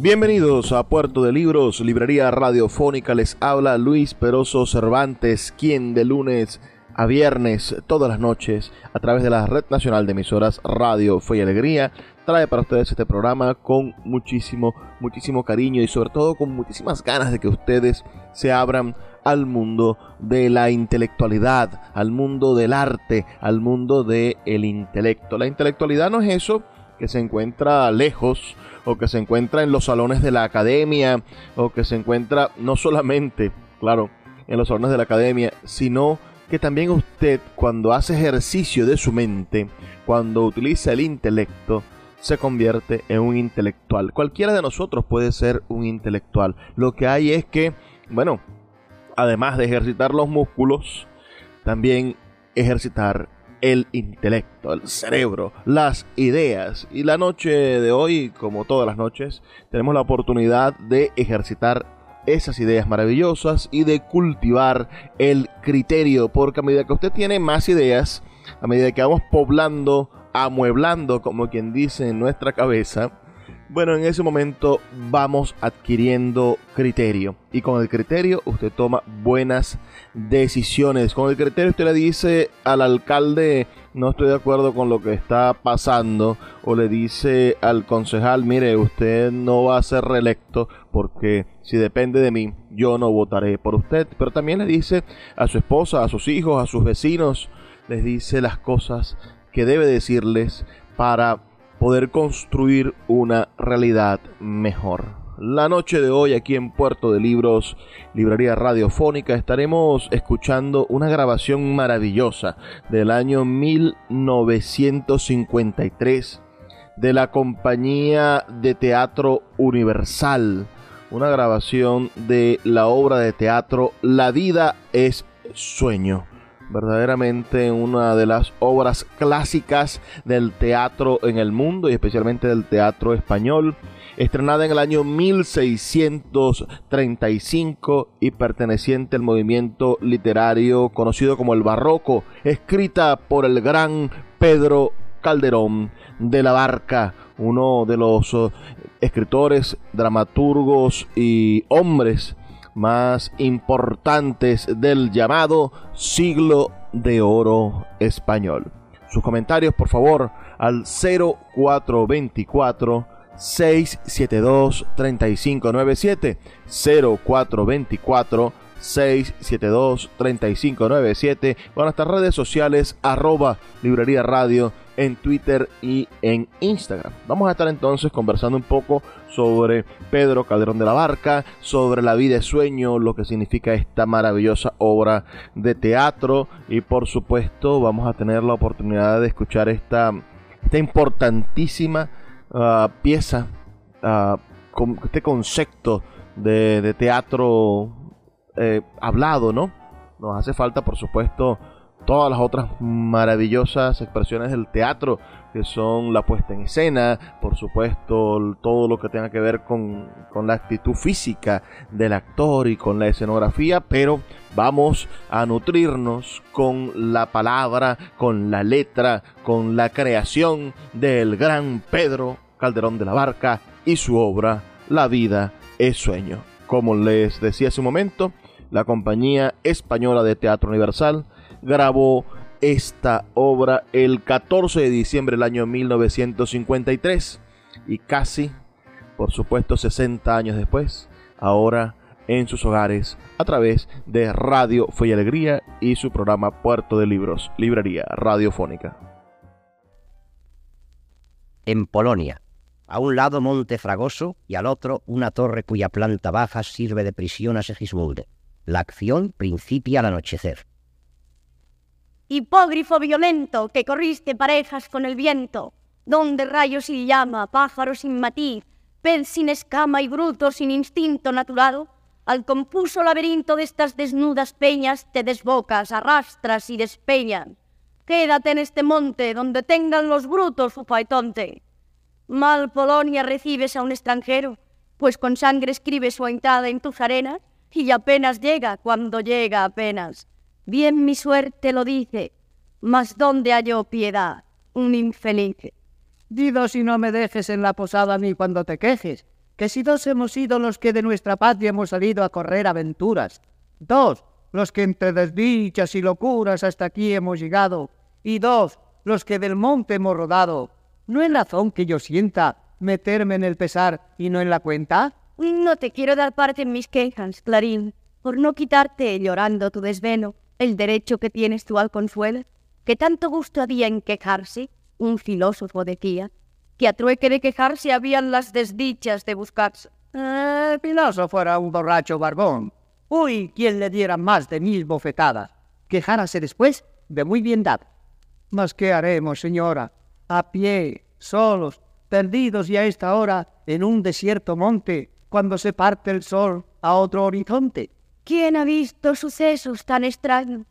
Bienvenidos a Puerto de Libros, Librería Radiofónica. Les habla Luis Peroso Cervantes, quien de lunes a viernes, todas las noches, a través de la Red Nacional de Emisoras Radio Fe y Alegría, trae para ustedes este programa con muchísimo, muchísimo cariño y sobre todo con muchísimas ganas de que ustedes se abran al mundo de la intelectualidad, al mundo del arte, al mundo del el intelecto. La intelectualidad no es eso que se encuentra lejos o que se encuentra en los salones de la academia o que se encuentra no solamente, claro, en los salones de la academia, sino que también usted cuando hace ejercicio de su mente, cuando utiliza el intelecto, se convierte en un intelectual. Cualquiera de nosotros puede ser un intelectual. Lo que hay es que, bueno, además de ejercitar los músculos, también ejercitar el intelecto, el cerebro, las ideas. Y la noche de hoy, como todas las noches, tenemos la oportunidad de ejercitar esas ideas maravillosas y de cultivar el criterio, porque a medida que usted tiene más ideas, a medida que vamos poblando, amueblando, como quien dice, en nuestra cabeza, bueno, en ese momento vamos adquiriendo criterio. Y con el criterio usted toma buenas decisiones. Con el criterio usted le dice al alcalde, no estoy de acuerdo con lo que está pasando. O le dice al concejal, mire, usted no va a ser reelecto porque si depende de mí, yo no votaré por usted. Pero también le dice a su esposa, a sus hijos, a sus vecinos, les dice las cosas que debe decirles para poder construir una realidad mejor. La noche de hoy aquí en Puerto de Libros, Librería Radiofónica, estaremos escuchando una grabación maravillosa del año 1953 de la compañía de teatro Universal, una grabación de la obra de teatro La vida es sueño verdaderamente una de las obras clásicas del teatro en el mundo y especialmente del teatro español, estrenada en el año 1635 y perteneciente al movimiento literario conocido como el barroco, escrita por el gran Pedro Calderón de la Barca, uno de los eh, escritores, dramaturgos y hombres más importantes del llamado siglo de oro español. Sus comentarios, por favor, al 0424 672 3597 0424 672 3597 con nuestras redes sociales arroba librería radio en Twitter y en Instagram. Vamos a estar entonces conversando un poco sobre Pedro Calderón de la Barca, sobre la vida de sueño, lo que significa esta maravillosa obra de teatro y por supuesto vamos a tener la oportunidad de escuchar esta, esta importantísima ah, pieza, uh, con este concepto de, teatro eh, hablado, ¿no? Nos hace falta por supuesto todas las otras maravillosas expresiones del teatro, que son la puesta en escena, por supuesto todo lo que tenga que ver con, con la actitud física del actor y con la escenografía, pero vamos a nutrirnos con la palabra, con la letra, con la creación del gran Pedro Calderón de la Barca y su obra La vida es sueño. Como les decía hace un momento, la compañía española de Teatro Universal grabó esta obra el 14 de diciembre del año 1953 y casi, por supuesto, 60 años después, ahora en sus hogares a través de Radio Fe y Alegría y su programa Puerto de Libros, Librería Radiofónica. En Polonia, a un lado Monte Fragoso y al otro una torre cuya planta baja sirve de prisión a Segismundo. La acción principia al anochecer. Hipógrifo violento que corriste parejas con el viento, donde rayos y llama, pájaro sin matiz, pez sin escama y bruto sin instinto natural, al compuso laberinto de estas desnudas peñas te desbocas, arrastras y despeñan. Quédate en este monte donde tengan los brutos su paetonte. Mal Polonia recibes a un extranjero, pues con sangre escribe su entrada en tus arenas y apenas llega cuando llega apenas. Bien mi suerte lo dice, mas ¿dónde halló piedad? Un infeliz. Dido si no me dejes en la posada ni cuando te quejes, que si dos hemos sido los que de nuestra patria hemos salido a correr aventuras, dos, los que entre desdichas y locuras hasta aquí hemos llegado, y dos, los que del monte hemos rodado, ¿no es razón que yo sienta meterme en el pesar y no en la cuenta? No te quiero dar parte en mis quejas, Clarín, por no quitarte, llorando tu desvelo, el derecho que tienes tú al consuelo, que tanto gusto había en quejarse, un filósofo decía, que a trueque de quejarse habían las desdichas de buscarse. El filósofo era un borracho barbón. Uy, quien le diera más de mil bofetadas. Quejárase después de muy bien dado. Mas ¿qué haremos, señora? A pie, solos, perdidos y a esta hora en un desierto monte, cuando se parte el sol a otro horizonte. ¿Quién ha visto sucesos tan extraños?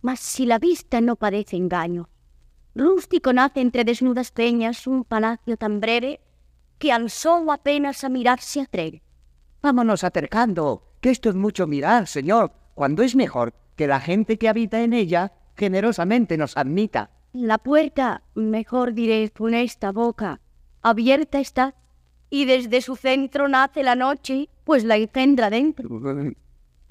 Mas si la vista no parece engaño, rústico nace entre desnudas peñas un palacio tan breve que al sol apenas a mirar se atreve. Vámonos acercando, que esto es mucho mirar, señor, cuando es mejor que la gente que habita en ella generosamente nos admita. La puerta, mejor diré, esta boca, abierta está, y desde su centro nace la noche, pues la engendra dentro.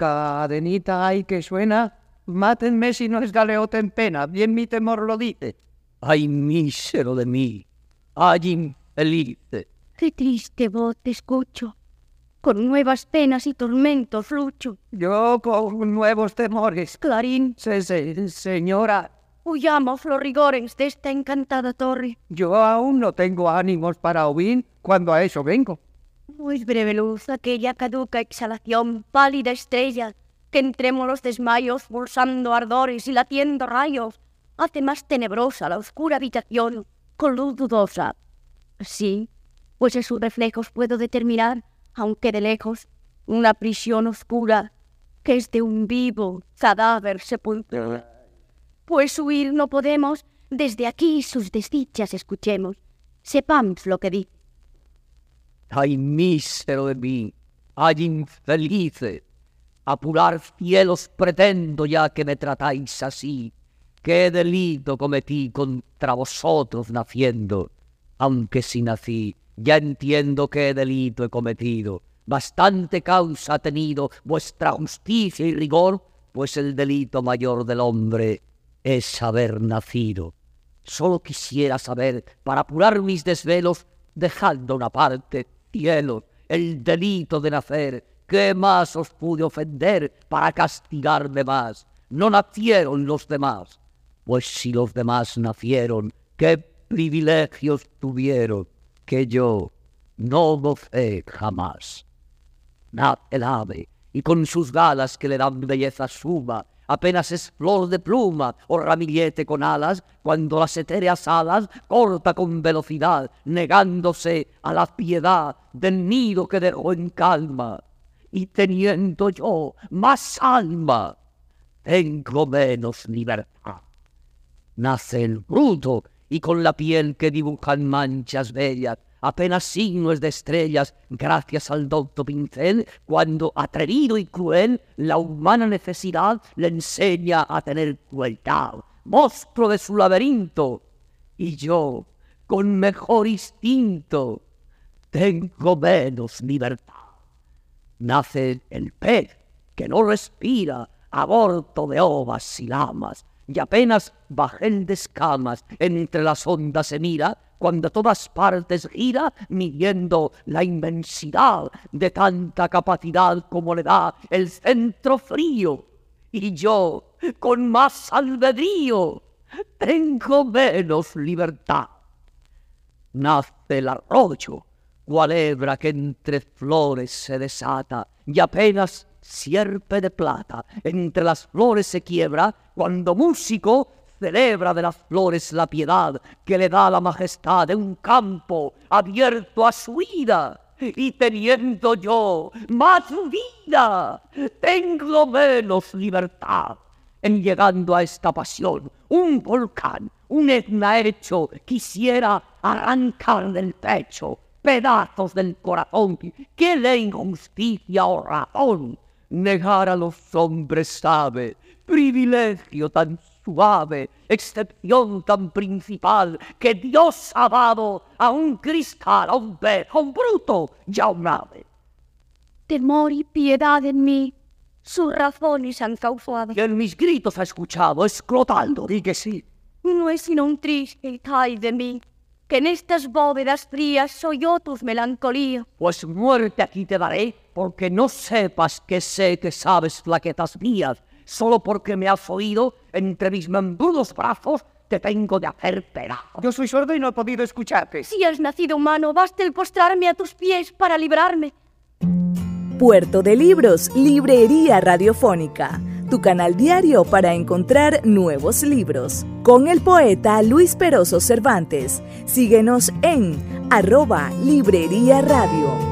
Cadenita hay que suena, mátenme si no es galeote en pena, bien mi temor lo dice. Ay, mísero de mí, ay, infeliz. Qué triste voz te escucho, con nuevas penas y tormentos lucho. Yo con nuevos temores. Clarín. Se, se, señora. Huyamos los rigores de esta encantada torre. Yo aún no tengo ánimos para huir cuando a eso vengo. Pues breve luz, aquella caduca exhalación, pálida estrella, que entremos los desmayos, pulsando ardores y latiendo rayos, hace más tenebrosa la oscura habitación, con luz dudosa. Sí, pues en sus reflejos puedo determinar, aunque de lejos, una prisión oscura que es de un vivo cadáver sepulcro. Pues huir no podemos, desde aquí sus desdichas escuchemos, sepamos lo que dice. Ay, mísero de mí, ay, infelices, apurar cielos pretendo ya que me tratáis así. ¿Qué delito cometí contra vosotros naciendo? Aunque si nací, ya entiendo qué delito he cometido. Bastante causa ha tenido vuestra justicia y rigor, pues el delito mayor del hombre es haber nacido. Solo quisiera saber, para apurar mis desvelos, dejando una parte, cielo, el delito de nacer, ¿qué más os pude ofender para castigarme más? No nacieron los demás, pues si los demás nacieron, ¿qué privilegios tuvieron que yo no gocé jamás? Nace el ave, y con sus galas que le dan belleza suma, apenas es flor de pluma o ramillete con alas, cuando las etéreas alas corta con velocidad, negándose a la piedad del nido que dejó en calma, y teniendo yo más alma tengo menos libertad. Nace el bruto y con la piel que dibujan manchas bellas, apenas signos de estrellas, gracias al docto pincel, cuando atrevido y cruel la humana necesidad le enseña a tener crueldad, monstruo de su laberinto. Y yo, con mejor instinto, tengo menos libertad. Nace el pez que no respira, aborto de ovas y lamas, y apenas bajel de escamas entre las ondas se mira, cuando todas partes gira, midiendo la inmensidad de tanta capacidad como le da el centro frío. Y yo, con más albedrío, tengo menos libertad. Nace el arroyo, cual hebra que entre flores se desata, y apenas sierpe de plata, entre las flores se quiebra, cuando músico celebra de las flores la piedad que le da la majestad de un campo abierto a su ida. Y teniendo yo más vida, tengo menos libertad. En llegando a esta pasión, un volcán, un etna hecho, quisiera arrancar del pecho pedazos del corazón que le injusticia o razón negar a los hombres sabe, privilegio tan suave, excepción tan principal, que Dios ha dado a un cristal, a un pez, a un bruto y a un ave. Temor y piedad en mí, sus razones han causado. Y en mis gritos ha escuchado, es Clotaldo, di que sí. No es sino un triste ay de mí, que en estas bóvedas frías soy yo tus melancolía. Pues muerte aquí te daré, porque no sepas que sé que sabes flaquetas mías, solo porque me has oído entre mis membrudos brazos te tengo de hacer pedazo. Yo soy sordo y no he podido escucharte. Si has nacido humano, basta el postrarme a tus pies para librarme. Puerto de Libros, Librería Radiofónica, tu canal diario para encontrar nuevos libros. Con el poeta Luis Peroso Cervantes. Síguenos en arroba Librería Radio.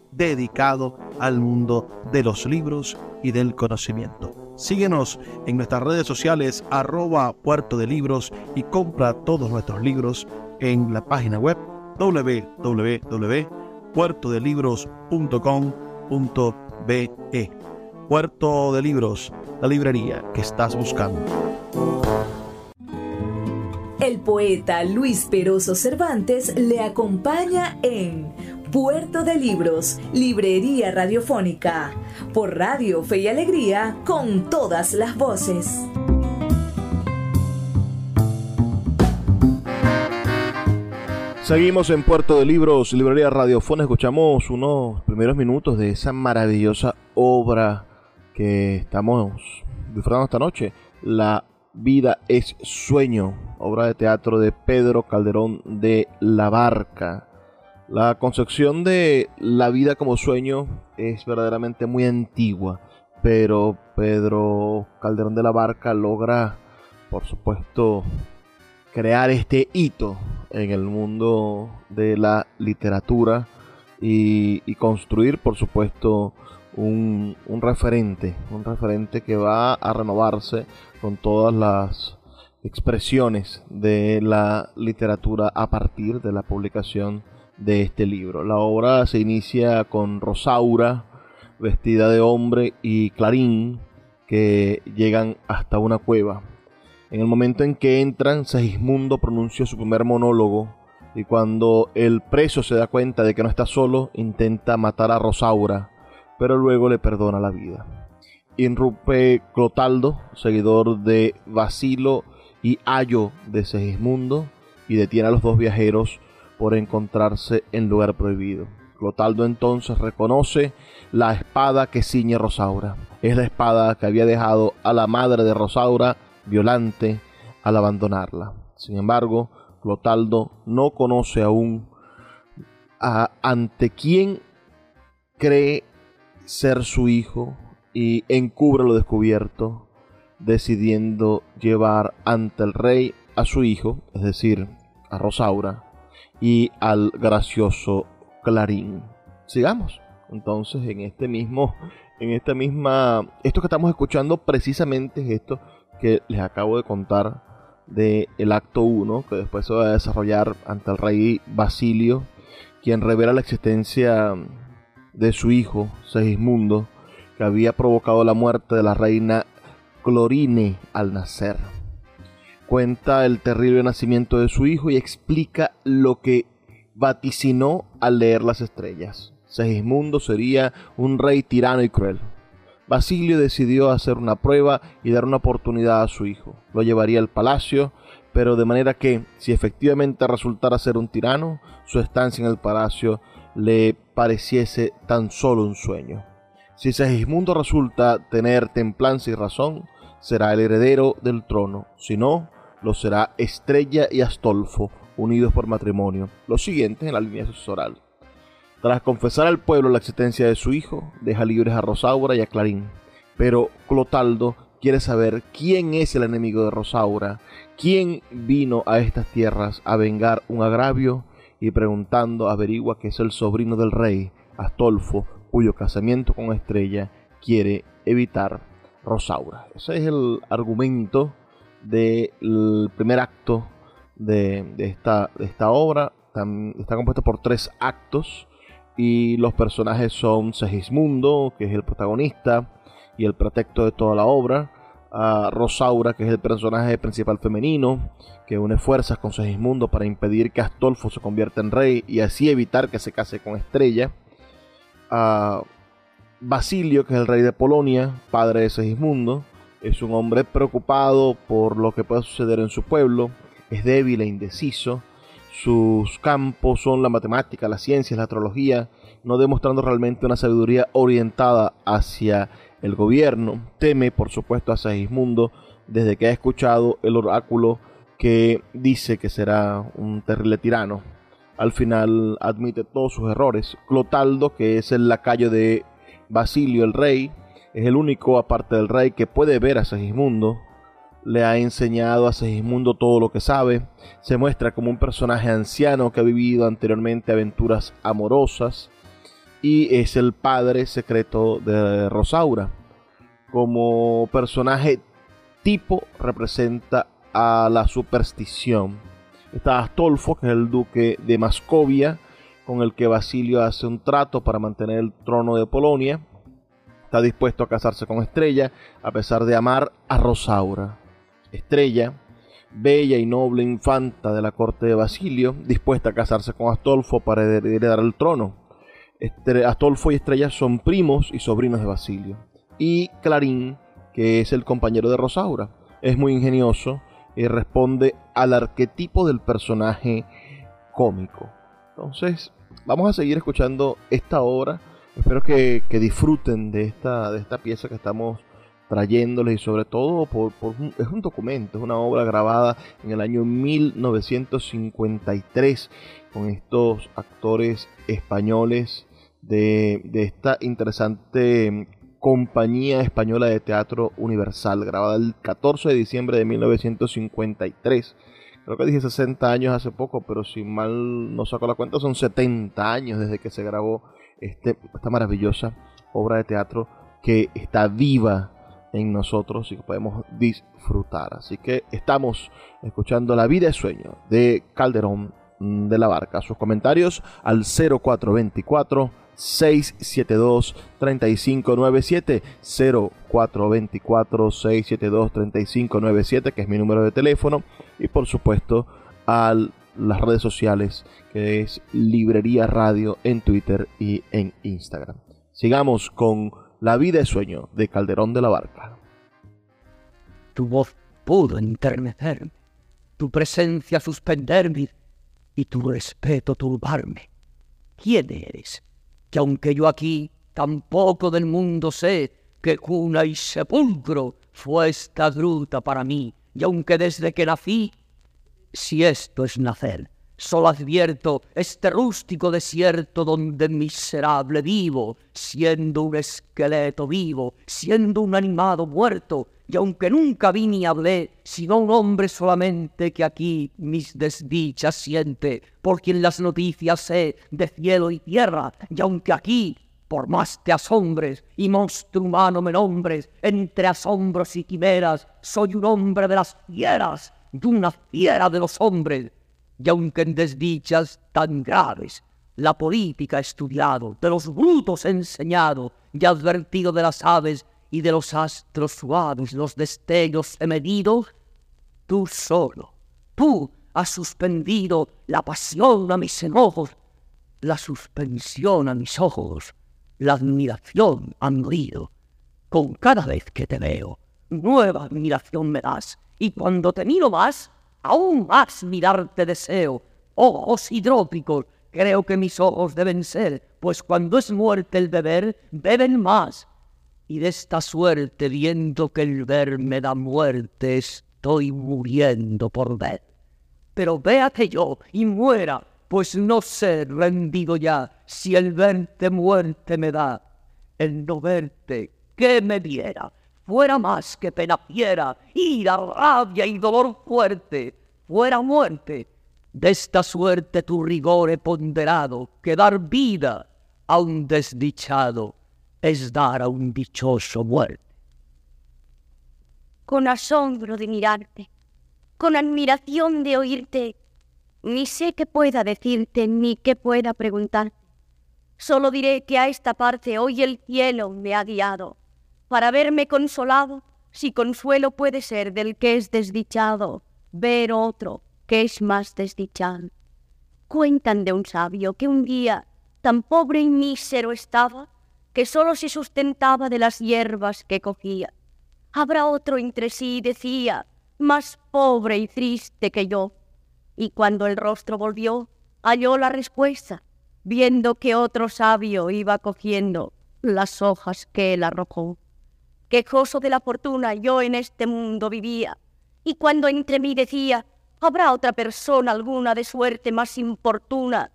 dedicado al mundo de los libros y del conocimiento. Síguenos en nuestras redes sociales arroba puerto de libros y compra todos nuestros libros en la página web www.puertodelibros.com.be. Puerto de Libros, la librería que estás buscando. El poeta Luis Peroso Cervantes le acompaña en Puerto de Libros, Librería Radiofónica, por Radio Fe y Alegría, con todas las voces. Seguimos en Puerto de Libros, Librería Radiofónica. Escuchamos unos primeros minutos de esa maravillosa obra que estamos disfrutando esta noche. La vida es sueño, obra de teatro de Pedro Calderón de la Barca. La concepción de la vida como sueño es verdaderamente muy antigua, pero Pedro Calderón de la Barca logra, por supuesto, crear este hito en el mundo de la literatura y, construir, por supuesto, un, un, referente, un referente que va a renovarse con todas las expresiones de la literatura a partir de la publicación de este libro. La obra se inicia con Rosaura, vestida de hombre, y Clarín, que llegan hasta una cueva. En el momento en que entran, Segismundo pronuncia su primer monólogo y cuando el preso se da cuenta de que no está solo, intenta matar a Rosaura, pero luego le perdona la vida. Irrumpe Clotaldo, seguidor de Basilo y Ayo de Segismundo, y detiene a los dos viajeros por encontrarse en lugar prohibido. Clotaldo entonces reconoce la espada que ciñe Rosaura. Es la espada que había dejado a la madre de Rosaura violante al abandonarla. Sin embargo, Clotaldo no conoce aún ante quién cree ser su hijo y encubre lo descubierto, decidiendo llevar ante el rey a su hijo, es decir, a Rosaura, y al gracioso Clarín. Sigamos. Entonces, en este mismo, en esta misma, esto que estamos escuchando precisamente es esto que les acabo de contar del el acto 1, que después se va a desarrollar ante el rey Basilio, quien revela la existencia de su hijo, Segismundo, que había provocado la muerte de la reina Clorine al nacer. Cuenta el terrible nacimiento de su hijo y explica lo que vaticinó al leer las estrellas. Segismundo sería un rey tirano y cruel. Basilio decidió hacer una prueba y dar una oportunidad a su hijo. Lo llevaría al palacio, pero de manera que, si efectivamente resultara ser un tirano, su estancia en el palacio le pareciese tan solo un sueño. Si Segismundo resulta tener templanza y razón, será el heredero del trono, si no, lo será Estrella y Astolfo, unidos por matrimonio, los siguientes en la línea sucesoral. Tras confesar al pueblo la existencia de su hijo, deja libres a Rosaura y a Clarín. Pero Clotaldo quiere saber quién es el enemigo de Rosaura, quién vino a estas tierras a vengar un agravio y preguntando averigua que es el sobrino del rey, Astolfo, cuyo casamiento con Estrella quiere evitar Rosaura. Ese es el argumento del primer acto de, esta, esta, obra. está compuesta por tres actos y los personajes son Segismundo, que es el protagonista y el pretexto de toda la obra, Rosaura, que es el personaje principal femenino, que une fuerzas con Segismundo para impedir que Astolfo se convierta en rey y así evitar que se case con Estrella, Basilio, que es el rey de Polonia, padre de Segismundo, es un hombre preocupado por lo que puede suceder en su pueblo, es débil e indeciso, sus campos son la matemática, la ciencia, la astrología, no demostrando realmente una sabiduría orientada hacia el gobierno. Teme, por supuesto, a Segismundo desde que ha escuchado el oráculo que dice que será un terrible tirano. Al final admite todos sus errores. Clotaldo, que es el lacayo de Basilio el rey, es el único, aparte del rey, que puede ver a Segismundo le ha enseñado a Segismundo todo lo que sabe, se muestra como un personaje anciano que ha vivido anteriormente aventuras amorosas y es el padre secreto de Rosaura. Como personaje tipo representa a la superstición. Está Astolfo, que es el duque de Mascovia, con el que Basilio hace un trato para mantener el trono de Polonia. Está dispuesto a casarse con Estrella, a pesar de amar a Rosaura. Estrella, bella y noble infanta de la corte de Basilio, dispuesta a casarse con Astolfo para heredar el trono. Astolfo y Estrella son primos y sobrinos de Basilio. Y Clarín, que es el compañero de Rosaura, es muy ingenioso y responde al arquetipo del personaje cómico. Entonces, vamos a seguir escuchando esta obra. Espero que, disfruten de esta, de esta pieza que estamos trayéndoles y sobre todo por, es un documento, es una obra grabada en el año 1953 con estos actores españoles de, esta interesante compañía española de teatro universal, grabada el 14 de diciembre de 1953. Creo que dije 60 años hace poco, pero si mal no saco la cuenta, son 70 años desde que se grabó este, esta maravillosa obra de teatro que está viva en nosotros y que podemos disfrutar. Así que estamos escuchando La vida es sueño de Calderón de la Barca. Sus comentarios al 0424 672 3597 0424 672 3597 que es mi número de teléfono y por supuesto a las redes sociales que es Librería Radio en Twitter y en Instagram. Sigamos con la vida es sueño de Calderón de la Barca. Tu voz pudo enternecerme, tu presencia suspenderme y tu respeto turbarme. ¿Quién eres? que aunque yo aquí tampoco del mundo sé, que cuna y sepulcro fue esta gruta para mí, y aunque desde que nací, si esto es nacer, solo advierto este rústico desierto donde miserable vivo, siendo un esqueleto vivo, siendo un animado muerto, y aunque nunca vi ni hablé, sino un hombre solamente que aquí mis desdichas siente, por quien las noticias sé de cielo y tierra, y aunque aquí por más te asombres y monstruo humano me nombres, entre asombros y quimeras, soy un hombre de las fieras y una fiera de los hombres. Y aunque en desdichas tan graves la política he estudiado, de los brutos enseñado y advertido de las aves y de los astros suaves los destellos he medido, tú solo, tú has suspendido la pasión a mis enojos, la suspensión a mis ojos la admiración han oído. Con cada vez que te veo, nueva admiración me das, y cuando te miro más, aún más mirarte deseo. Ojos hidrópicos, creo que mis ojos deben ser, pues cuando es muerte el beber, beben más. Y de esta suerte, viendo que el ver me da muerte, estoy muriendo por ver. Pero véate yo y muera pues no sé rendido ya si el verte muerte me da. El no verte, ¿qué me diera? Fuera más que pena fiera, ira, rabia y dolor fuerte, fuera muerte. De esta suerte tu rigor he ponderado, que dar vida a un desdichado es dar a un dichoso muerte. Con asombro de mirarte, con admiración de oírte, ni sé qué pueda decirte, ni qué pueda preguntar. Solo diré que a esta parte hoy el cielo me ha guiado, para verme consolado, si consuelo puede ser del que es desdichado, ver otro que es más desdichado. Cuentan de un sabio que un día tan pobre y mísero estaba, que solo se sustentaba de las hierbas que cogía. Habrá otro entre sí, decía, más pobre y triste que yo, y cuando el rostro volvió, halló la respuesta, viendo que otro sabio iba cogiendo las hojas que él arrojó. Quejoso de la fortuna yo en este mundo vivía, y cuando entre mí decía, ¿habrá otra persona alguna de suerte más importuna?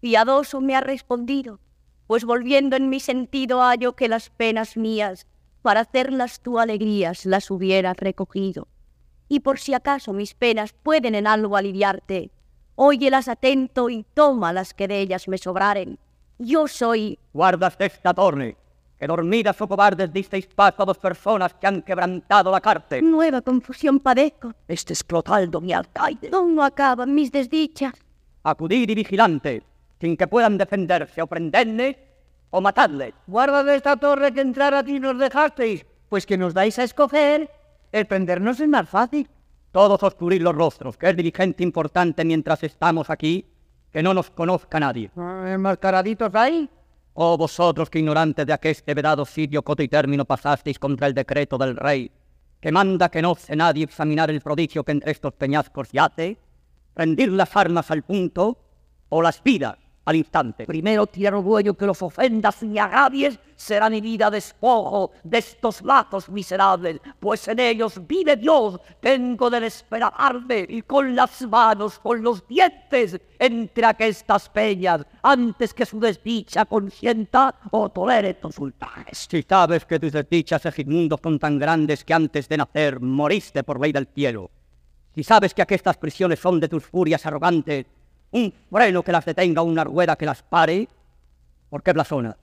Piadoso me ha respondido, pues volviendo en mi sentido hallo que las penas mías, para hacerlas tu alegrías, las hubieras recogido y por si acaso mis penas pueden en algo aliviarte, óyelas atento y toma las que de ellas me sobraren. Yo soy... Guardas esta torre, que dormidas o cobardes disteis paso a dos personas que han quebrantado la cárcel. Nueva confusión padezco. Este es Clotaldo, mi alcaide. no acaban mis desdichas. Acudir y vigilante, sin que puedan defenderse o prenderle o matarle. Guarda de esta torre que entrar a ti nos dejasteis, pues que nos dais a escoger el prendernos es más fácil. Todos oscurir los rostros, que es dirigente importante mientras estamos aquí, que no nos conozca nadie. Ah, ¿Enmascaraditos ahí? Oh, vosotros que ignorantes de aqueste vedado sitio coto y término pasasteis contra el decreto del rey, que manda que no se nadie examinar el prodigio que entre estos peñascos yace, rendir las armas al punto o las vidas al instante. Primero tierra dueño que los ofendas y agravies, será mi vida despojo de estos lazos miserables, pues en ellos vive Dios, tengo de desesperarme y con las manos, con los dientes, entre aquestas peñas, antes que su desdicha consienta o tolere tus ultrajes. Si sabes que tus desdichas inmundos son tan grandes que antes de nacer moriste por ley del cielo, si sabes que aquestas prisiones son de tus furias arrogantes, un freno que las detenga, una rueda que las pare. ¿Por qué blasona?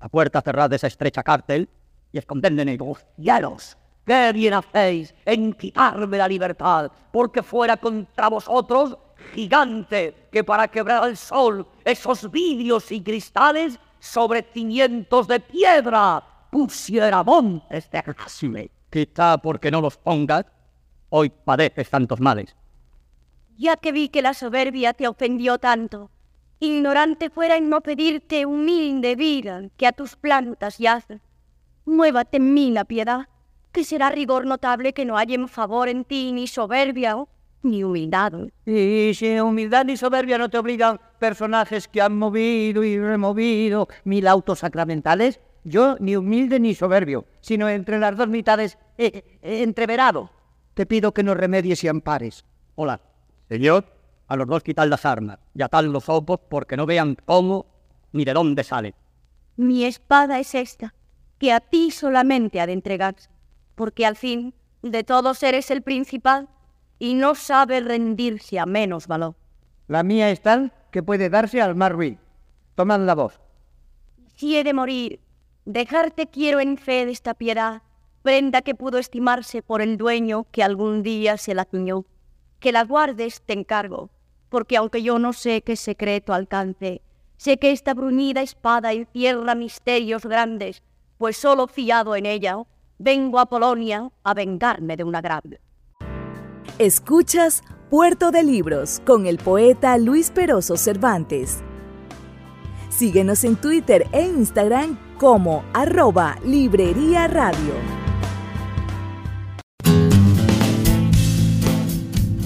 La puerta cerrada de esa estrecha cárcel y esconded en ellos. ¡Cielos! ¿Qué bien hacéis en quitarme la libertad? Porque fuera contra vosotros gigante que para quebrar el sol esos vidrios y cristales sobre cimientos de piedra pusiera montes de gasme. Quizá porque no los pongas, hoy padeces tantos males ya que vi que la soberbia te ofendió tanto. Ignorante fuera en no pedirte humilde vida que a tus plantas yace. Muévate en mí la piedad, que será rigor notable que no en favor en ti ni soberbia ni humildad. Y si humildad ni soberbia no te obligan, personajes que han movido y removido mil autos sacramentales, yo ni humilde ni soberbio, sino entre las dos mitades eh, eh, entreverado. Te pido que nos remedies y ampares. Hola, señor, a los dos quitar las armas y atar los ojos porque no vean cómo ni de dónde salen. Mi espada es esta, que a ti solamente ha de entregarse, porque al fin de todos eres el principal y no sabe rendirse a menos valor. La mía es tal que puede darse al más ruin. Tomad la voz. Si he de morir, dejarte quiero en fe de esta piedad, prenda que pudo estimarse por el dueño que algún día se la cuñó. Que la guardes te encargo, porque aunque yo no sé qué secreto alcance, sé que esta bruñida espada encierra misterios grandes, pues solo fiado en ella vengo a Polonia a vengarme de una grande. Escuchas Puerto de Libros con el poeta Luis Peroso Cervantes. Síguenos en Twitter e Instagram como arroba Librería Radio.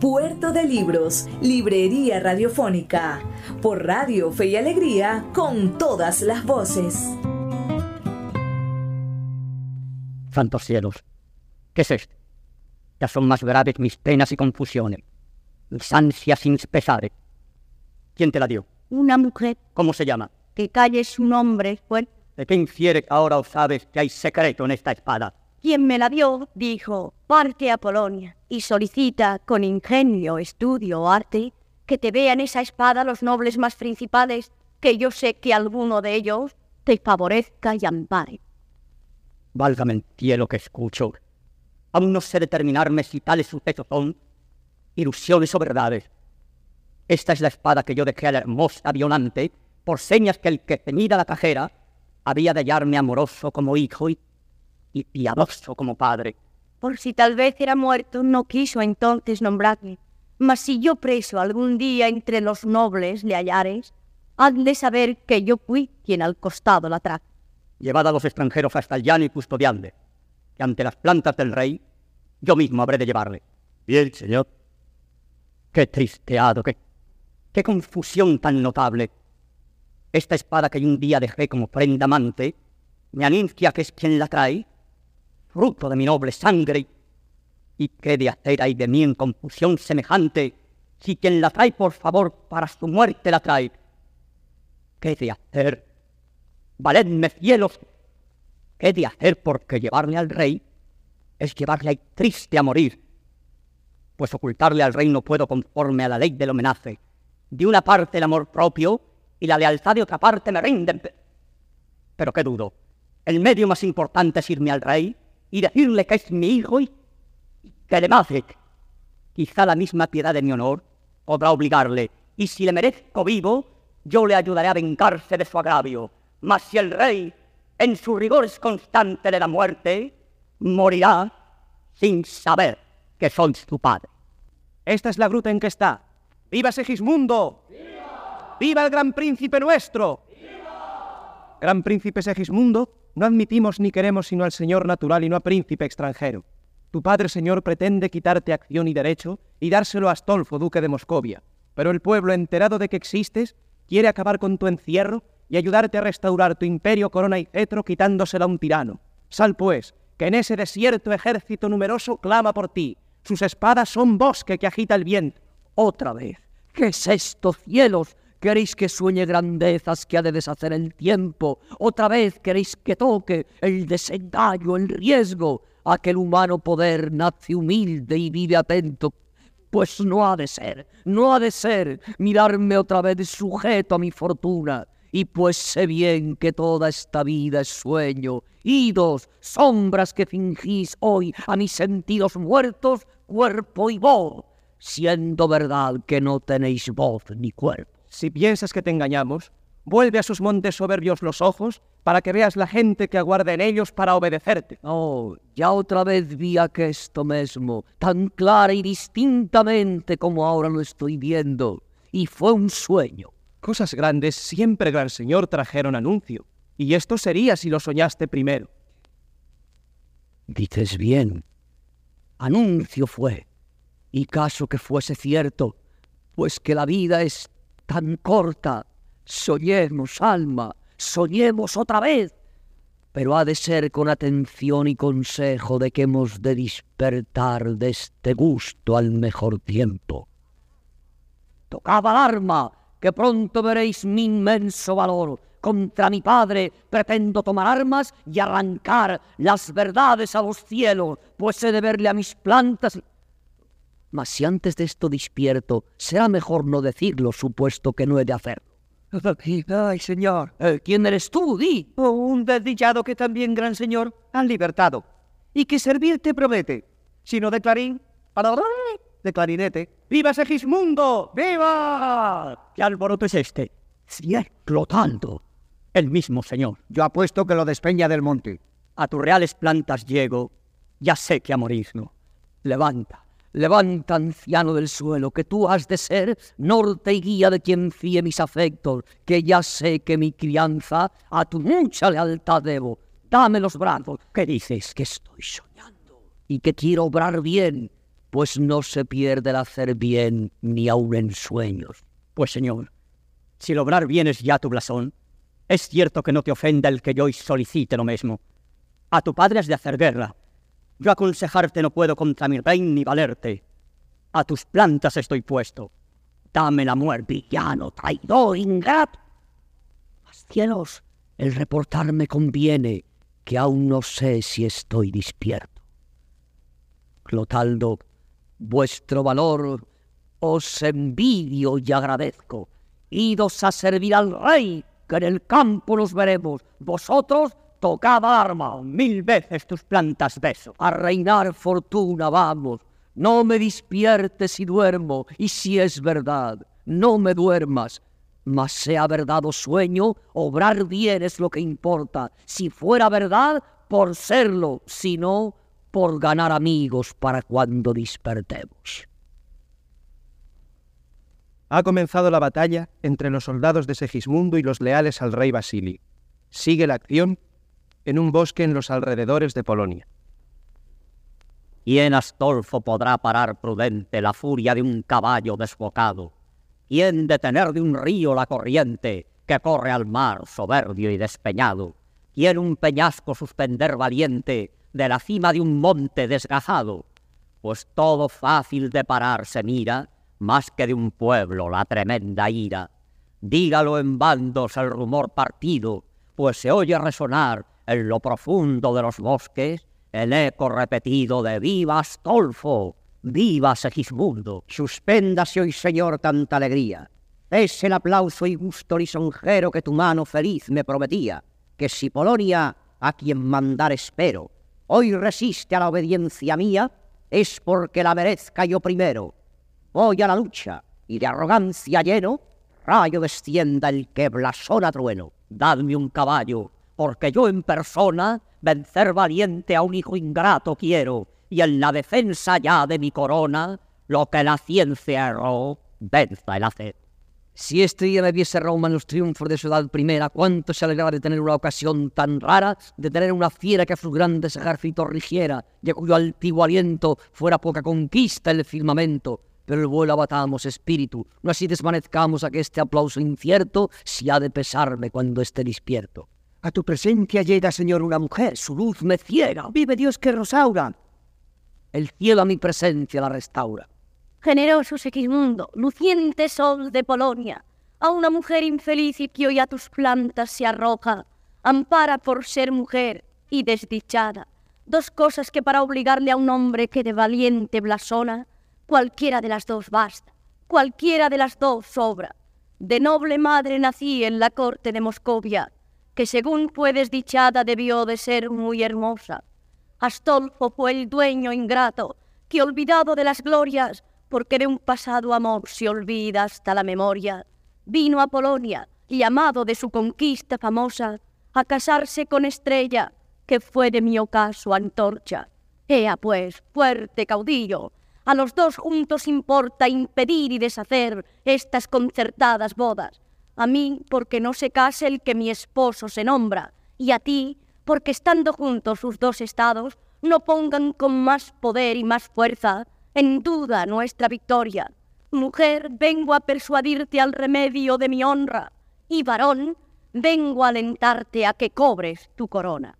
Puerto de Libros, Librería Radiofónica, por Radio Fe y Alegría, con todas las voces. Santos cielos, ¿qué es esto? Ya son más graves mis penas y confusiones, mis ansias sin pesares. ¿Quién te la dio? Una mujer ¿Cómo se llama? que calle su nombre fue ¿De qué infiere que ahora sabes que hay secreto en esta espada? Quien me la dio, dijo, parte a Polonia y solicita con ingenio, estudio o arte que te vean esa espada los nobles más principales, que yo sé que alguno de ellos te favorezca y ampare. Válgame el cielo que escucho. Aún no sé determinarme si tales sucesos son ilusiones o verdades. Esta es la espada que yo dejé a la hermosa Violante por señas que el que ceñida la cajera había de hallarme amoroso como hijo y, y piadoso como padre. Por si tal vez era muerto, no quiso entonces nombrarme. Mas si yo preso algún día entre los nobles le hallares, hazle saber que yo fui quien al costado la trajo. Llevad a los extranjeros hasta el llano y custodiadle, que ante las plantas del rey yo mismo habré de llevarle. Bien, señor. Qué tristeado, qué, qué confusión tan notable. Esta espada que yo un día dejé como prenda amante, me anuncia que es quien la trae, fruto de mi noble sangre, y qué de hacer hay de mí en confusión semejante, si quien la trae por favor para su muerte la trae. ¿Qué de hacer? Valedme cielos, ¿qué de hacer? Porque llevarle al rey es llevarle ahí triste a morir, pues ocultarle al rey no puedo conforme a la ley del homenaje. De una parte el amor propio y la lealtad de otra parte me rinden. pe- Pero qué dudo, el medio más importante es irme al rey y decirle que es mi hijo y que le mate. Quizá la misma piedad de mi honor podrá obligarle, y si le merezco vivo, yo le ayudaré a vengarse de su agravio. Mas si el rey, en su rigor es constante de la muerte, morirá sin saber que soy su padre. Esta es la gruta en que está. ¡Viva Segismundo! ¡Viva! el gran príncipe nuestro! Gran príncipe Segismundo, no admitimos ni queremos sino al señor natural y no a príncipe extranjero. Tu padre, señor, pretende quitarte acción y derecho y dárselo a Astolfo, duque de Moscovia. Pero el pueblo, enterado de que existes, quiere acabar con tu encierro y ayudarte a restaurar tu imperio, corona y cetro, quitándosela a un tirano. Sal, pues, que en ese desierto ejército numeroso clama por ti. Sus espadas son bosque que agita el viento. Otra vez. ¿Qué es esto, cielos? ¿Queréis que sueñe grandezas que ha de deshacer el tiempo? Otra vez queréis que toque el desengaño, el riesgo. Aquel humano poder nace humilde y vive atento, Pues no ha de ser, no ha de ser mirarme otra vez sujeto a mi fortuna. Y pues sé bien que toda esta vida es sueño, idos, sombras que fingís hoy a mis sentidos muertos, cuerpo y voz, siendo verdad que no tenéis voz ni cuerpo. Si piensas que te engañamos, vuelve a sus montes soberbios los ojos para que veas la gente que aguarda en ellos para obedecerte. Oh, ya otra vez vi esto mismo, tan clara y distintamente como ahora lo estoy viendo, y fue un sueño. Cosas grandes siempre, gran señor, trajeron anuncio, y esto sería si lo soñaste primero. Dices bien, anuncio fue, y caso que fuese cierto, pues que la vida es tan corta, soñemos, alma, soñemos otra vez, pero ha de ser con atención y consejo de que hemos de despertar de este gusto al mejor tiempo. Tocaba el arma, que pronto veréis mi inmenso valor. Contra mi padre pretendo tomar armas y arrancar las verdades a los cielos, pues he de verle a mis plantas. Mas si antes de esto despierto, será mejor no decirlo, supuesto que no he de hacerlo. Ay, señor. Eh, ¿Quién eres tú, di? Oh, un desdichado que también, gran señor, han libertado. Y que servirte promete. Si no de clarín, para de clarinete. ¡Viva Segismundo! ¡Viva! ¿Qué alboroto es este? Si es Clotaldo, el mismo señor. Yo apuesto que lo despeña del monte. A tus reales plantas llego, ya sé que a morir no. Levanta, levanta, anciano del suelo, que tú has de ser norte y guía de quien fíe mis afectos, que ya sé que mi crianza a tu mucha lealtad debo. Dame los brazos. ¿Qué dices? Que estoy soñando y que quiero obrar bien pues no se pierde el hacer bien ni aun en sueños. Pues señor, si lograr bien es ya tu blasón, es cierto que no te ofenda el que yo hoy solicite lo mismo. A tu padre has de hacer guerra. Yo aconsejarte no puedo contra mi rey ni valerte. A tus plantas estoy puesto. Dame la muerte, villano, traidor, ingrato. Mas cielos, el reportarme conviene, que aún no sé si estoy despierto. Clotaldo, vuestro valor os envidio y agradezco. Idos a servir al rey, que en el campo nos veremos. Vosotros tocad arma. Mil veces tus plantas beso. A reinar fortuna vamos. No me despiertes si duermo, y si es verdad, no me duermas. Mas sea verdad o sueño, obrar bien es lo que importa. Si fuera verdad, por serlo, si no, por ganar amigos para cuando despertemos. Ha comenzado la batalla entre los soldados de Segismundo y los leales al rey Basili. Sigue la acción en un bosque en los alrededores de Polonia. ¿Quién Astolfo podrá parar prudente la furia de un caballo desbocado? ¿Quién detener de un río la corriente que corre al mar soberbio y despeñado? ¿Quién un peñasco suspender valiente de la cima de un monte desgajado, pues todo fácil de parar se mira, más que de un pueblo la tremenda ira. Dígalo en bandos el rumor partido, pues se oye resonar en lo profundo de los bosques el eco repetido de ¡Viva Astolfo! ¡Viva Segismundo! Suspéndase hoy, señor, tanta alegría. Es el aplauso y gusto lisonjero que tu mano feliz me prometía, que si Polonia, a quien mandar espero, hoy resiste a la obediencia mía, es porque la merezca yo primero. Voy a la lucha, y de arrogancia lleno, rayo descienda el que blasona trueno. Dadme un caballo, porque yo en persona vencer valiente a un hijo ingrato quiero, y en la defensa ya de mi corona, lo que la ciencia erró, venza el hacer. Si este día me viese Roma en los triunfos de su edad primera, cuánto se alegraba de tener una ocasión tan rara, de tener una fiera que a sus grandes ejércitos rigiera, y cuyo altivo aliento fuera poca conquista el firmamento. Pero el vuelo abatamos espíritu, no así desvanezcamos a que este aplauso incierto, si ha de pesarme cuando esté despierto. A tu presencia llega, Señor, una mujer, su luz me ciega, vive Dios que Rosaura. El cielo a mi presencia la restaura. Generoso Segismundo, luciente sol de Polonia, a una mujer infeliz y que hoy a tus plantas se arroja, ampara por ser mujer y desdichada, dos cosas que para obligarle a un hombre que de valiente blasona, Cualquiera de las dos basta, cualquiera de las dos sobra. De noble madre nací en la corte de Moscovia, que según fue desdichada debió de ser muy hermosa. Astolfo fue el dueño ingrato, que olvidado de las glorias, porque de un pasado amor se olvida hasta la memoria, vino a Polonia, y amado de su conquista famosa, a casarse con Estrella, que fue de mi ocaso antorcha. Ea pues, fuerte caudillo, a los dos juntos importa impedir y deshacer estas concertadas bodas. A mí, porque no se case el que mi esposo se nombra, y a ti, porque estando juntos sus dos estados, no pongan con más poder y más fuerza en duda nuestra victoria. Mujer, vengo a persuadirte al remedio de mi honra, y varón, vengo a alentarte a que cobres tu corona.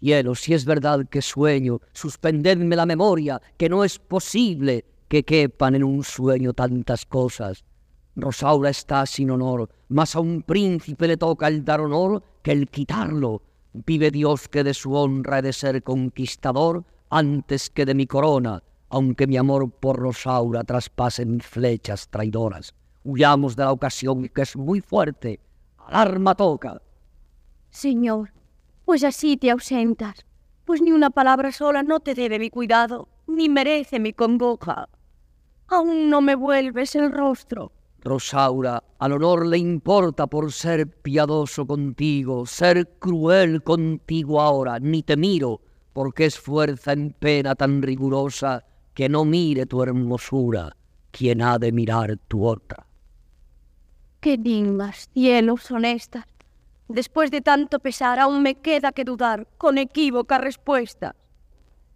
Cielo, si es verdad que sueño, suspendedme la memoria, que no es posible que quepan en un sueño tantas cosas. Rosaura está sin honor, mas a un príncipe le toca el dar honor que el quitarlo. Vive Dios que de su honra he de ser conquistador antes que de mi corona, aunque mi amor por Rosaura traspasen flechas traidoras. Huyamos de la ocasión que es muy fuerte. Alarma toca. Señor, pues así te ausentas, pues ni una palabra sola no te debe mi cuidado, ni merece mi congoja. Aún no me vuelves el rostro. Rosaura, al honor le importa por ser piadoso contigo, ser cruel contigo ahora, ni te miro, porque es fuerza en pena tan rigurosa que no mire tu hermosura, quien ha de mirar tu otra. Qué dignas, cielos son estas. Después de tanto pesar, aún me queda que dudar con equívoca respuesta.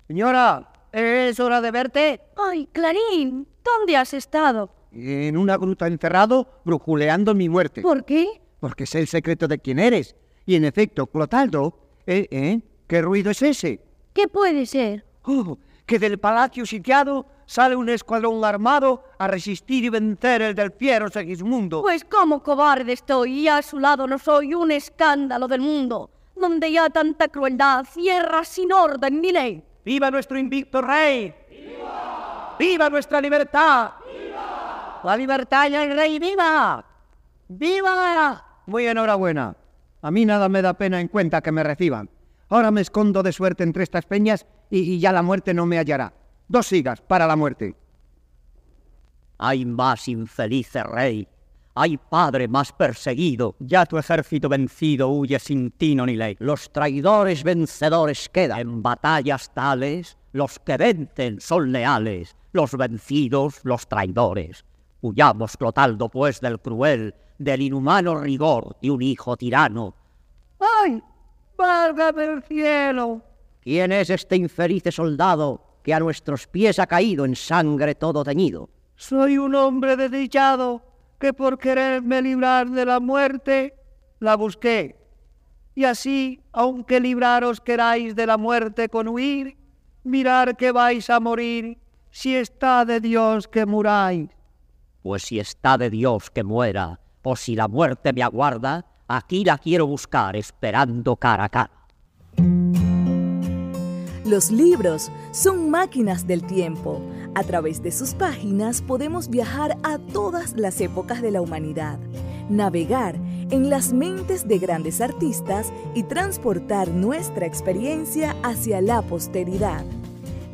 Señora, ¿es hora de verte? Ay, Clarín, ¿dónde has estado? En una gruta encerrado, brujuleando mi muerte. ¿Por qué? Porque sé el secreto de quién eres. Y en efecto, Clotaldo, ¿eh? ¿eh? ¿Qué ruido es ese? ¿Qué puede ser? Oh, que del palacio sitiado sale un escuadrón armado a resistir y vencer el del fiero Segismundo. Pues como cobarde estoy y a su lado no soy un escándalo del mundo, donde ya tanta crueldad, cierra sin orden ni ley. ¡Viva nuestro invicto rey! ¡Viva! ¡Viva nuestra libertad! ¡La libertad y el rey viva! ¡Viva! Muy enhorabuena. A mí nada me da pena en cuenta que me reciban. Ahora me escondo de suerte entre estas peñas y, y ya la muerte no me hallará. Dos sigas para la muerte. Hay más infelice rey, hay padre más perseguido. Ya tu ejército vencido huye sin tino ni ley. Los traidores vencedores quedan. En batallas tales, los que vencen son leales, los vencidos los traidores. Huyamos, Clotaldo, pues, del cruel, del inhumano rigor de un hijo tirano. ¡Ay! ¡Válgame el cielo! ¿Quién es este infelice soldado que a nuestros pies ha caído en sangre todo teñido? Soy un hombre desdichado que por quererme librar de la muerte la busqué. Y así, aunque libraros queráis de la muerte con huir, mirar que vais a morir, si está de Dios que muráis. Pues si está de Dios que muera, o si la muerte me aguarda, aquí la quiero buscar esperando cara a cara. Los libros son máquinas del tiempo. A través de sus páginas podemos viajar a todas las épocas de la humanidad, navegar en las mentes de grandes artistas y transportar nuestra experiencia hacia la posteridad.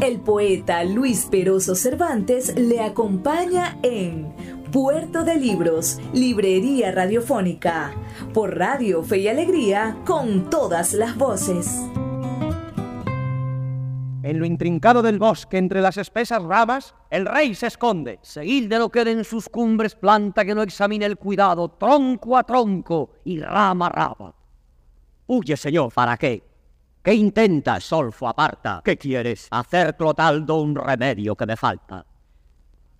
El poeta Luis Peroso Cervantes le acompaña en Puerto de Libros, Librería Radiofónica, por Radio Fe y Alegría con todas las voces. En lo intrincado del bosque, entre las espesas ramas, el rey se esconde. Seguid de lo que en sus cumbres planta que no examine el cuidado, tronco a tronco y rama a rama. Huye, señor, ¿para qué? ¿Qué intentas, Solfo aparta? ¿Qué quieres? Hacer, Clotaldo, un remedio que me falta.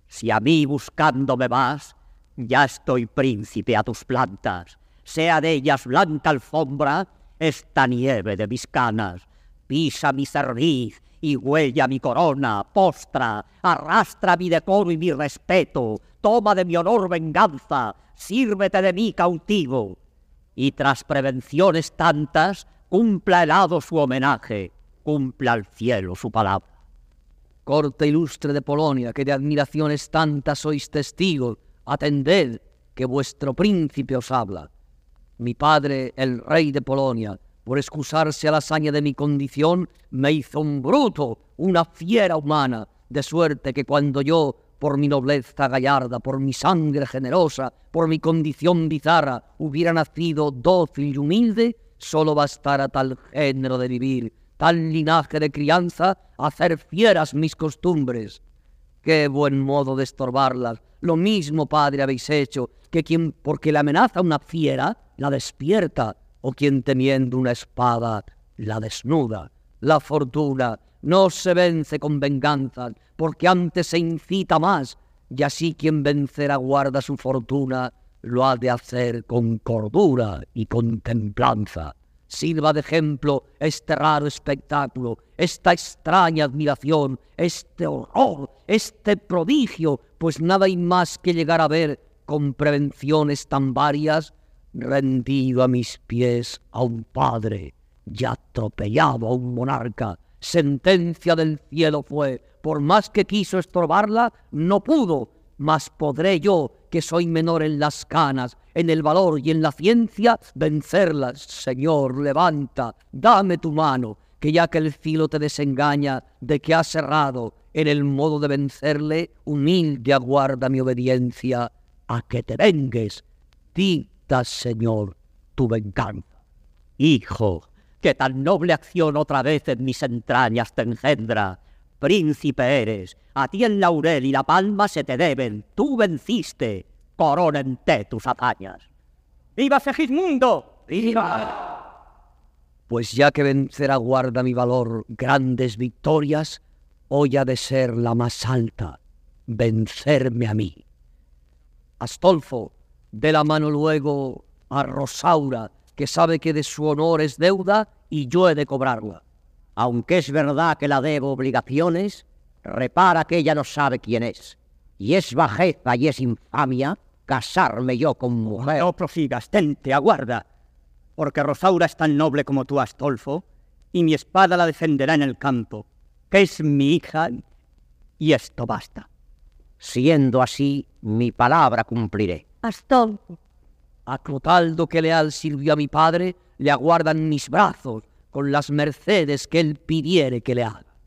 Si a mí buscándome vas, Ya estoy príncipe a tus plantas. Sea de ellas blanca alfombra esta nieve de mis canas. Pisa mi cerviz y huella mi corona, postra, arrastra mi decoro y mi respeto, toma de mi honor venganza, sírvete de mí cautivo. Y tras prevenciones tantas, cumpla el hado su homenaje, cumpla al cielo su palabra. Corte ilustre de Polonia, que de admiraciones tantas sois testigos, atended, que vuestro príncipe os habla. Mi padre, el rey de Polonia, por excusarse a la hazaña de mi condición, me hizo un bruto, una fiera humana, de suerte que cuando yo, por mi nobleza gallarda, por mi sangre generosa, por mi condición bizarra, hubiera nacido dócil y humilde, solo bastara tal género de vivir, tal linaje de crianza, hacer fieras mis costumbres. Qué buen modo de estorbarlas. Lo mismo, padre, habéis hecho, que quien porque le amenaza una fiera, la despierta, o quien temiendo una espada, la desnuda. La fortuna no se vence con venganzas, porque antes se incita más, y así quien vencerá guarda su fortuna, lo ha de hacer con cordura y con templanza. Sirva de ejemplo este raro espectáculo, esta extraña admiración, este horror, este prodigio, pues nada hay más que llegar a ver con prevenciones tan varias, rendido a mis pies a un padre, ya atropellado a un monarca, sentencia del cielo fue, por más que quiso estorbarla, no pudo, mas podré yo, que soy menor en las canas, en el valor y en la ciencia, vencerlas. Señor, levanta, dame tu mano, que ya que el filo te desengaña de que has errado en el modo de vencerle, humilde aguarda mi obediencia a que te vengues. Dicta, Señor, tu venganza. Hijo, que tan noble acción otra vez en mis entrañas te engendra. Príncipe eres, a ti el laurel y la palma se te deben, tú venciste, coronente tus hazañas. ¡Viva Segismundo! ¡Viva! Pues ya que vencer aguarda mi valor grandes victorias, hoy ha de ser la más alta, vencerme a mí. Astolfo, de la mano luego a Rosaura, que sabe que de su honor es deuda y yo he de cobrarla. Aunque es verdad que la debo obligaciones, repara que ella no sabe quién es. Y es bajeza y es infamia casarme yo con mujer. No prosigas, tente, aguarda. Porque Rosaura es tan noble como tú, Astolfo, y mi espada la defenderá en el campo, que es mi hija, y esto basta. Siendo así, mi palabra cumpliré. Astolfo, A Clotaldo, que leal sirvió a mi padre, le aguardan mis brazos, con las mercedes que él pidiere que le haga.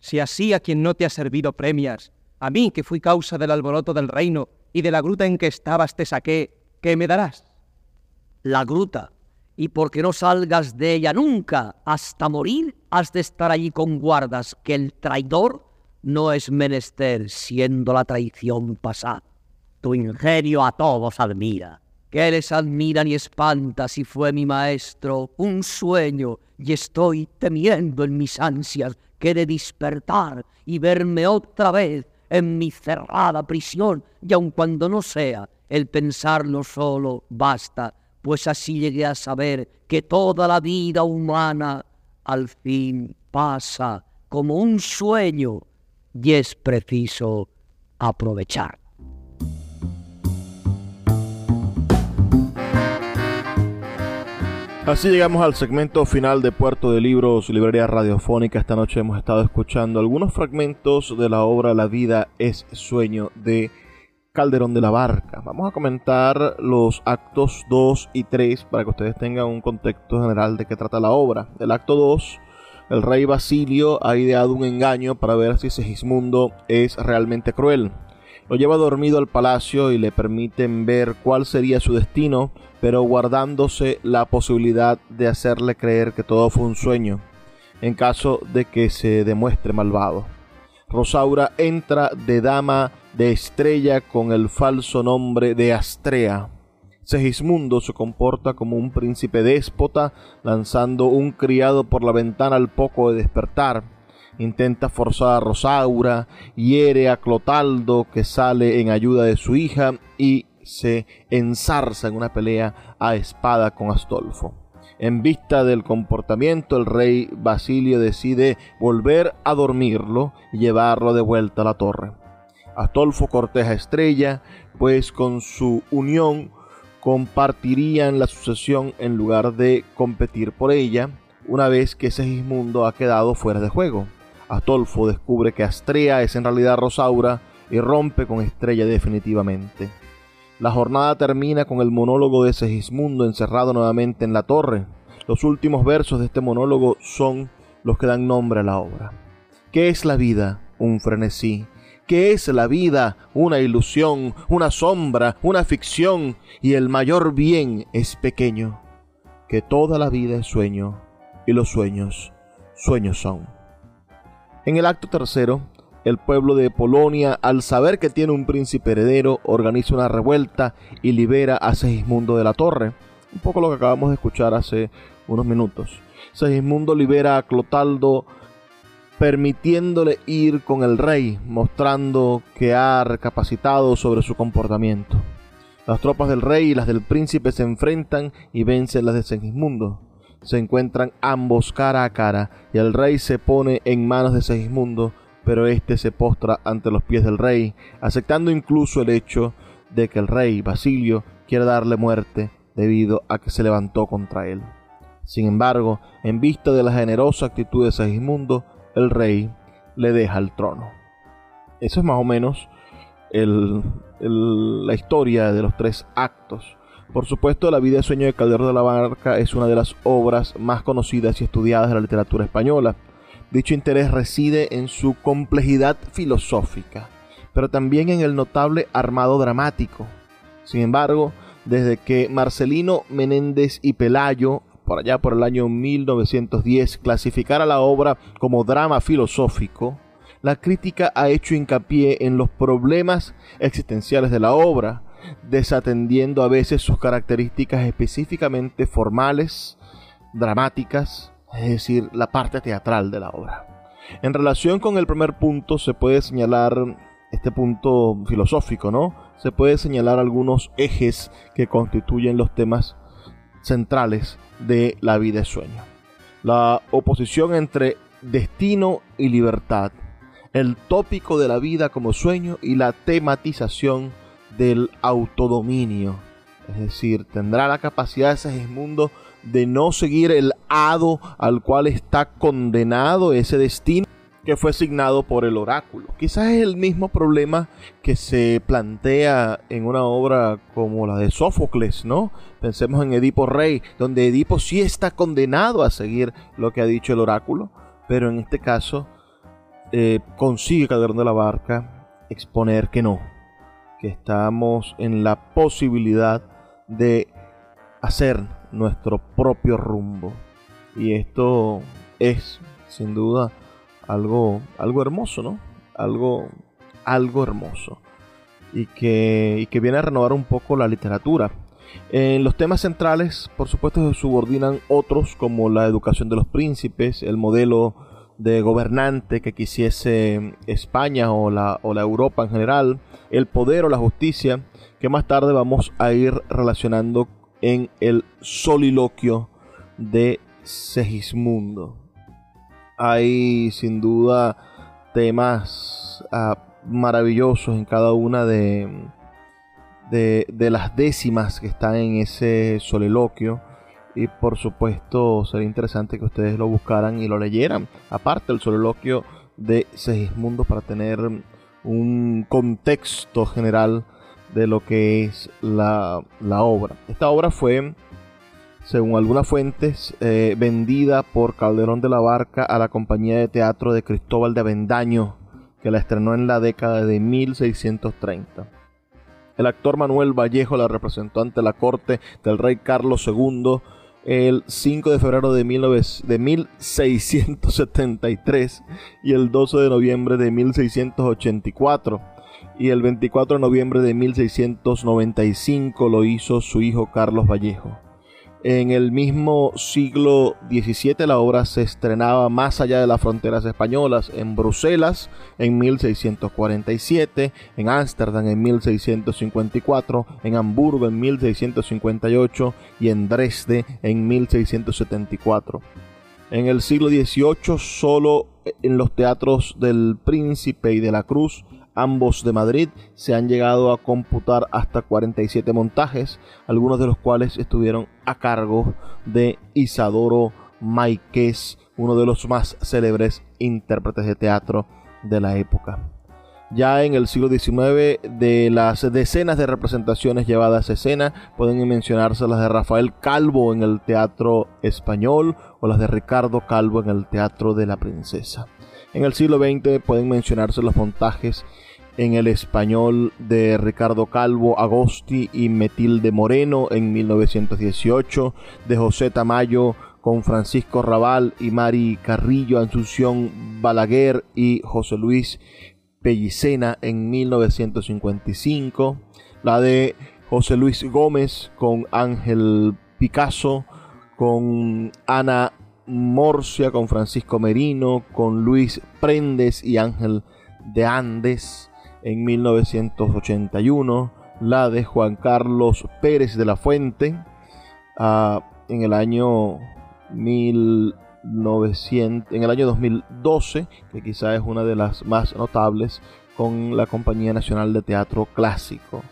Si así a quien no te ha servido premias, a mí que fui causa del alboroto del reino y de la gruta en que estabas te saqué, ¿qué me darás? La gruta, y porque no salgas de ella nunca hasta morir, has de estar allí con guardas, que el traidor no es menester siendo la traición pasada. Tu ingenio a todos admira. Que les admiran y espanta si fue mi maestro un sueño y estoy temiendo en mis ansias que de despertar y verme otra vez en mi cerrada prisión y aun cuando no sea el pensarlo solo basta pues así llegué a saber que toda la vida humana al fin pasa como un sueño y es preciso aprovechar. Así llegamos al segmento final de Puerto de Libros, librería radiofónica. Esta noche hemos estado escuchando algunos fragmentos de la obra La vida es sueño de Calderón de la Barca. Vamos a comentar los actos 2 y 3 para que ustedes tengan un contexto general de qué trata la obra. El acto 2, el rey Basilio ha ideado un engaño para ver si Segismundo es realmente cruel. Lo lleva dormido al palacio y le permiten ver cuál sería su destino, pero guardándose la posibilidad de hacerle creer que todo fue un sueño, en caso de que se demuestre malvado. Rosaura entra de dama de estrella con el falso nombre de Astrea. Segismundo se comporta como un príncipe déspota, lanzando un criado por la ventana al poco de despertar. Intenta forzar a Rosaura, hiere a Clotaldo, que sale en ayuda de su hija, y se enzarza en una pelea a espada con Astolfo. En vista del comportamiento, el rey Basilio decide volver a dormirlo y llevarlo de vuelta a la torre. Astolfo corteja a Estrella, pues con su unión compartirían la sucesión en lugar de competir por ella, una vez que Segismundo ha quedado fuera de juego. Astolfo descubre que Astrea es en realidad Rosaura y rompe con Estrella definitivamente. La jornada termina con el monólogo de Segismundo encerrado nuevamente en la torre. Los últimos versos de este monólogo son los que dan nombre a la obra. ¿Qué es la vida? Un frenesí. ¿Qué es la vida? Una ilusión, una sombra, una ficción, y el mayor bien es pequeño, que toda la vida es sueño, y los sueños, sueños son. En el acto tercero, el pueblo de Polonia, al saber que tiene un príncipe heredero, organiza una revuelta y libera a Segismundo de la Torre. Un poco lo que acabamos de escuchar hace unos minutos. Segismundo libera a Clotaldo permitiéndole ir con el rey, mostrando que ha recapacitado sobre su comportamiento. Las tropas del rey y las del príncipe se enfrentan y vencen las de Segismundo. Se encuentran ambos cara a cara y el rey se pone en manos de Segismundo pero éste se postra ante los pies del rey, aceptando incluso el hecho de que el rey Basilio quiere darle muerte debido a que se levantó contra él. Sin embargo, en vista de la generosa actitud de Segismundo, el rey le deja el trono. Eso es más o menos la historia de los tres actos. Por supuesto, La vida y sueño de Calderón de la Barca es una de las obras más conocidas y estudiadas de la literatura española. Dicho interés reside en su complejidad filosófica, pero también en el notable armado dramático. Sin embargo, desde que Marcelino Menéndez y Pelayo, por allá por el año 1910, clasificara la obra como drama filosófico, la crítica ha hecho hincapié en los problemas existenciales de la obra, desatendiendo a veces sus características específicamente formales, dramáticas, es decir, la parte teatral de la obra. En relación con el primer punto se puede señalar este punto filosófico, ¿no? Se puede señalar algunos ejes que constituyen los temas centrales de la vida y sueño. La oposición entre destino y libertad, el tópico de la vida como sueño y la tematización del autodominio. Es decir, tendrá la capacidad de Segismundo de no seguir el hado al cual está condenado ese destino que fue asignado por el oráculo. Quizás es el mismo problema que se plantea en una obra como la de Sófocles, ¿no? Pensemos en Edipo Rey, donde Edipo sí está condenado a seguir lo que ha dicho el oráculo, pero en este caso eh, consigue Calderón de la Barca exponer que no, estamos en la posibilidad de hacer nuestro propio rumbo. Y esto es, sin duda, algo, algo hermoso, ¿no? Algo, algo hermoso. Y que, y que viene a renovar un poco la literatura. En los temas centrales, por supuesto, se subordinan otros como la educación de los príncipes, el modelo de gobernante que quisiese España o la, o la Europa en general, el poder o la justicia, que más tarde vamos a ir relacionando en el soliloquio de Segismundo. Hay sin duda temas ah, maravillosos en cada una de, de, las décimas que están en ese soliloquio. Y por supuesto sería interesante que ustedes lo buscaran y lo leyeran. Aparte del soliloquio de Segismundo para tener un contexto general de lo que es la, obra. Esta obra fue, según algunas fuentes, eh, vendida por Calderón de la Barca a la compañía de teatro de Cristóbal de Avendaño, que la estrenó en la década de 1630. El actor Manuel Vallejo la representó ante la corte del rey Carlos II el 5 de febrero de, de 1673 y el 12 de noviembre de 1684 y el 24 de noviembre de 1695 lo hizo su hijo Carlos Vallejo. En el mismo siglo XVII la obra se estrenaba más allá de las fronteras españolas, en Bruselas en 1647, en Ámsterdam en 1654, en Hamburgo en 1658 y en Dresde en 1674. En el siglo XVIII solo en los teatros del Príncipe y de la Cruz ambos de Madrid, se han llegado a computar hasta 47 montajes, algunos de los cuales estuvieron a cargo de Isadoro Maiquez, uno de los más célebres intérpretes de teatro de la época. Ya en el siglo XIX, de las decenas de representaciones llevadas a escena, pueden mencionarse las de Rafael Calvo en el Teatro Español o las de Ricardo Calvo en el Teatro de la Princesa. En el siglo XX pueden mencionarse los montajes en el español de Ricardo Calvo Agosti y Metilde Moreno en 1918, de José Tamayo con Francisco Raval y Mari Carrillo, Asunción Balaguer y José Luis Pellicena en 1955, la de José Luis Gómez con Ángel Picasso, con Ana Morcia, con Francisco Merino, con Luis Prendes y Ángel de Andes en 1981, la de Juan Carlos Pérez de la Fuente ah, en el año 1900, en el año 2012, que quizá es una de las más notables con la Compañía Nacional de Teatro Clásico.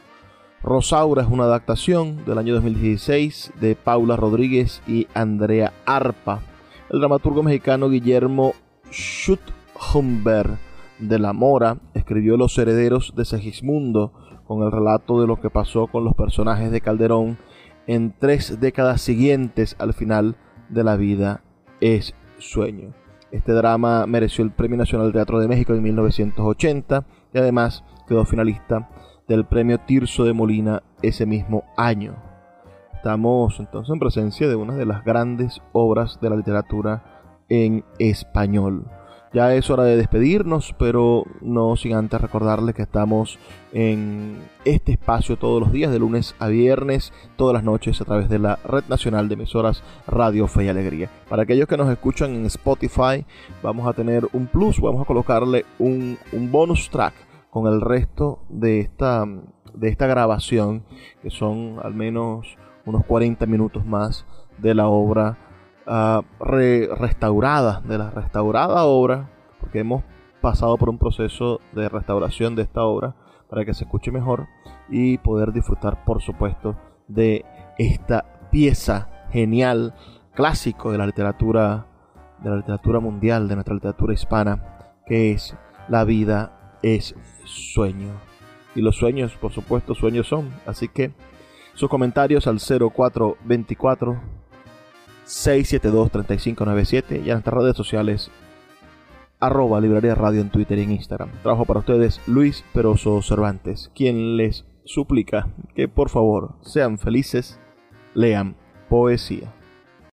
Rosaura es una adaptación del año 2016 de Paula Rodríguez y Andrea Arpa. El dramaturgo mexicano Guillermo Schuthumber de la Mora escribió Los herederos de Segismundo, con el relato de lo que pasó con los personajes de Calderón en tres décadas siguientes al final de la vida es sueño. Este drama mereció el Premio Nacional de Teatro de México en 1980 y además quedó finalista del Premio Tirso de Molina ese mismo año. Estamos entonces en presencia de una de las grandes obras de la literatura en español. Ya es hora de despedirnos, pero no sin antes recordarles que estamos en este espacio todos los días, de lunes a viernes, todas las noches, a través de la Red Nacional de Emisoras Radio Fe y Alegría. Para aquellos que nos escuchan en Spotify, vamos a tener un plus, vamos a colocarle un, bonus track con el resto de esta, de esta grabación, que son al menos unos 40 minutos más de la obra uh, restaurada, de la restaurada obra, porque hemos pasado por un proceso de restauración de esta obra para que se escuche mejor y poder disfrutar, por supuesto, de esta pieza genial, clásico de la literatura, de la literatura mundial, de nuestra literatura hispana, que es La vida es sueño. Y los sueños, por supuesto, sueños son. Así que sus comentarios al 0424 672-3597 y en nuestras redes sociales arroba librería radio en Twitter y en Instagram. Trabajo para ustedes Luis Peroso Cervantes, quien les suplica que por favor sean felices, lean poesía.